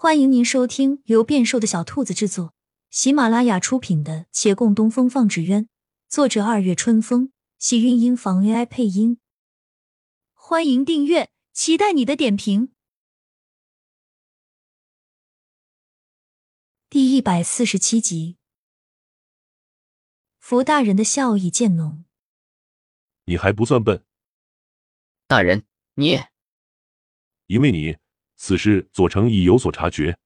欢迎您收听由变瘦的小兔子制作、喜马拉雅出品的《且共东风放纸鸢》，作者二月春风，喜韵音房 AI 配音。欢迎订阅，期待你的点评。第一百四十七集，福大人的笑意渐浓。你还不算笨，大人，你因为你。此事左丞已有所察觉。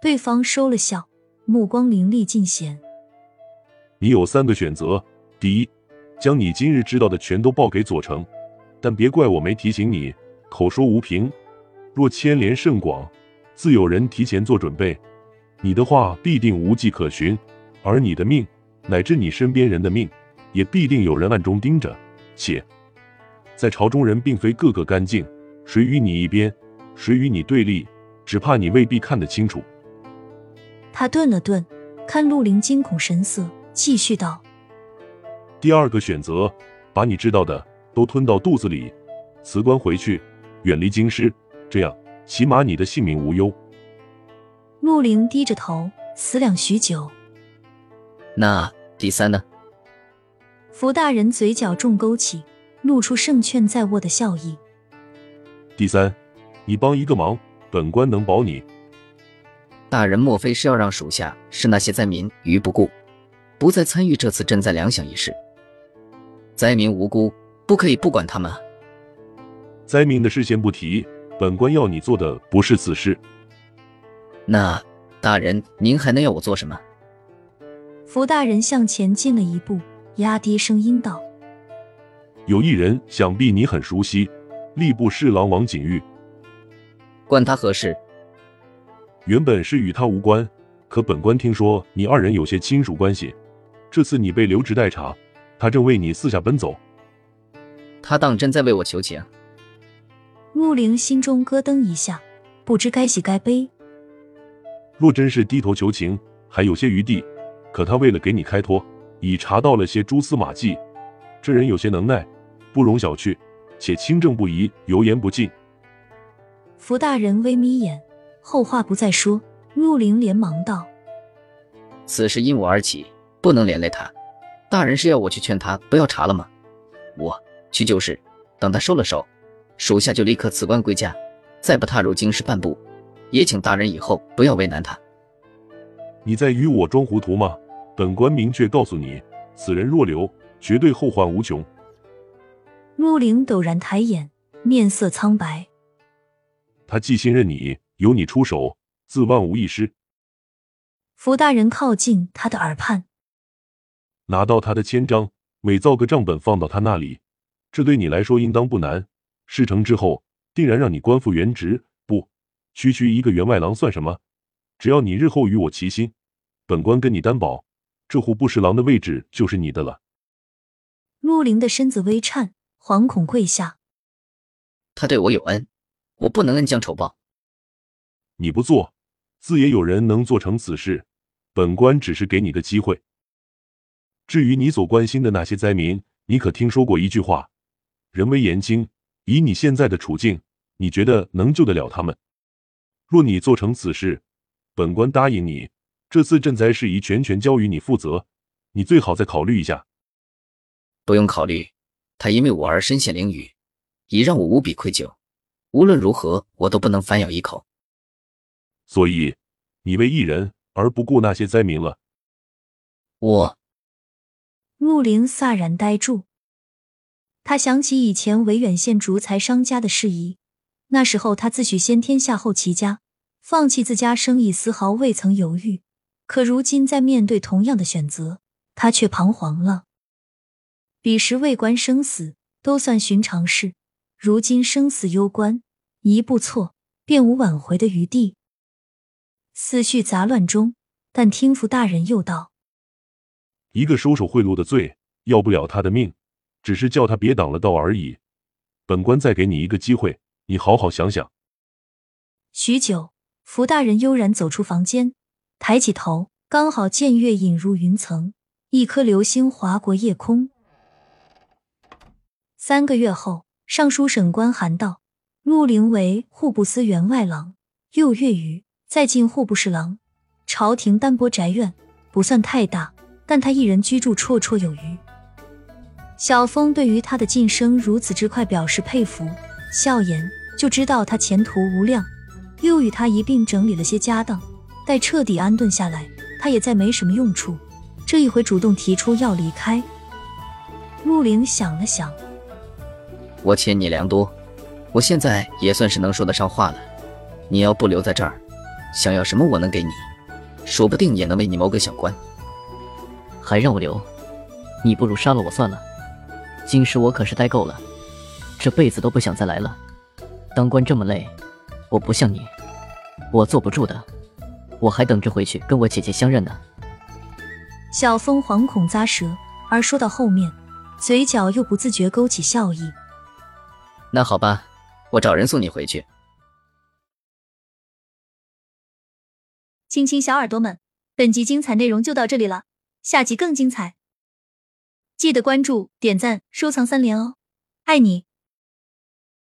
对方收了笑，目光凌厉尽显。你有三个选择：第一，将你今日知道的全都报给左丞，但别怪我没提醒你，口说无凭。若牵连甚广，自有人提前做准备，你的话必定无迹可寻，而你的命，乃至你身边人的命，也必定有人暗中盯着。且在朝中人并非个个干净，谁与你一边？谁与你对立？只怕你未必看得清楚。他顿了顿，看陆林惊恐神色，继续道：“第二个选择，把你知道的都吞到肚子里，辞官回去，远离京师，这样起码你的性命无忧。”陆林低着头思量许久。那第三呢？福大人嘴角重勾起，露出胜券在握的笑意。第三。你帮一个忙，本官能保你。大人莫非是要让属下视那些灾民于不顾，不再参与这次赈灾粮饷一事？灾民无辜，不可以不管他们。灾民的事先不提，本官要你做的不是此事。那大人，您还能要我做什么？福大人向前进了一步，压低声音道：“有一人，想必你很熟悉，吏部侍郎王景玉。”关他何事？原本是与他无关，可本官听说你二人有些亲属关系。这次你被留职待查，他正为你四下奔走。他当真在为我求情？陆灵心中咯噔一下，不知该喜该悲。若真是低头求情，还有些余地。可他为了给你开脱，已查到了些蛛丝马迹。这人有些能耐，不容小觑，且清正不移，油盐不进。福大人微眯眼，后话不再说。陆凌连忙道：“此事因我而起，不能连累他。大人是要我去劝他不要查了吗？我去就是。等他收了手，属下就立刻辞官归家，再不踏入京师半步。也请大人以后不要为难他。你在与我装糊涂吗？本官明确告诉你，此人若留，绝对后患无穷。”陆凌陡然抬眼，面色苍白。他既信任你，由你出手，自万无一失。福大人靠近他的耳畔，拿到他的签章，伪造个账本放到他那里，这对你来说应当不难。事成之后，定然让你官复原职。不，区区一个员外郎算什么？只要你日后与我齐心，本官跟你担保，这户不侍郎的位置就是你的了。陆凌的身子微颤，惶恐跪下。他对我有恩。我不能恩将仇报。你不做，自也有人能做成此事。本官只是给你个机会。至于你所关心的那些灾民，你可听说过一句话：人微言轻。以你现在的处境，你觉得能救得了他们？若你做成此事，本官答应你，这次赈灾事宜全权交于你负责。你最好再考虑一下。不用考虑，他因为我而身陷囹圄，已让我无比愧疚。无论如何，我都不能反咬一口。所以，你为一人而不顾那些灾民了。我，陆林飒然呆住。他想起以前维远县竹材商家的事宜，那时候他自诩先天下后齐家，放弃自家生意丝毫未曾犹豫。可如今在面对同样的选择，他却彷徨了。彼时未关生死都算寻常事，如今生死攸关。一步错，便无挽回的余地。思绪杂乱中，但听福大人又道：“一个收受贿赂的罪，要不了他的命，只是叫他别挡了道而已。本官再给你一个机会，你好好想想。”许久，福大人悠然走出房间，抬起头，刚好见月隐入云层，一颗流星划过夜空。三个月后，尚书审官函道。陆凌为户部司员外郎，又月余，再进户部侍郎。朝廷单薄宅院不算太大，但他一人居住绰绰有余。小峰对于他的晋升如此之快表示佩服，笑言就知道他前途无量。又与他一并整理了些家当，待彻底安顿下来，他也再没什么用处。这一回主动提出要离开。陆凌想了想，我欠你良多，我现在也算是能说得上话了。你要不留在这儿，想要什么我能给你，说不定也能为你谋个小官。还让我留？你不如杀了我算了。今时我可是待够了，这辈子都不想再来了。当官这么累，我不像你，我坐不住的。我还等着回去跟我姐姐相认呢。小峰惶恐咂舌，而说到后面，嘴角又不自觉勾起笑意。那好吧，我找人送你回去。亲亲小耳朵们，本集精彩内容就到这里了，下集更精彩。记得关注、点赞、收藏三连哦，爱你！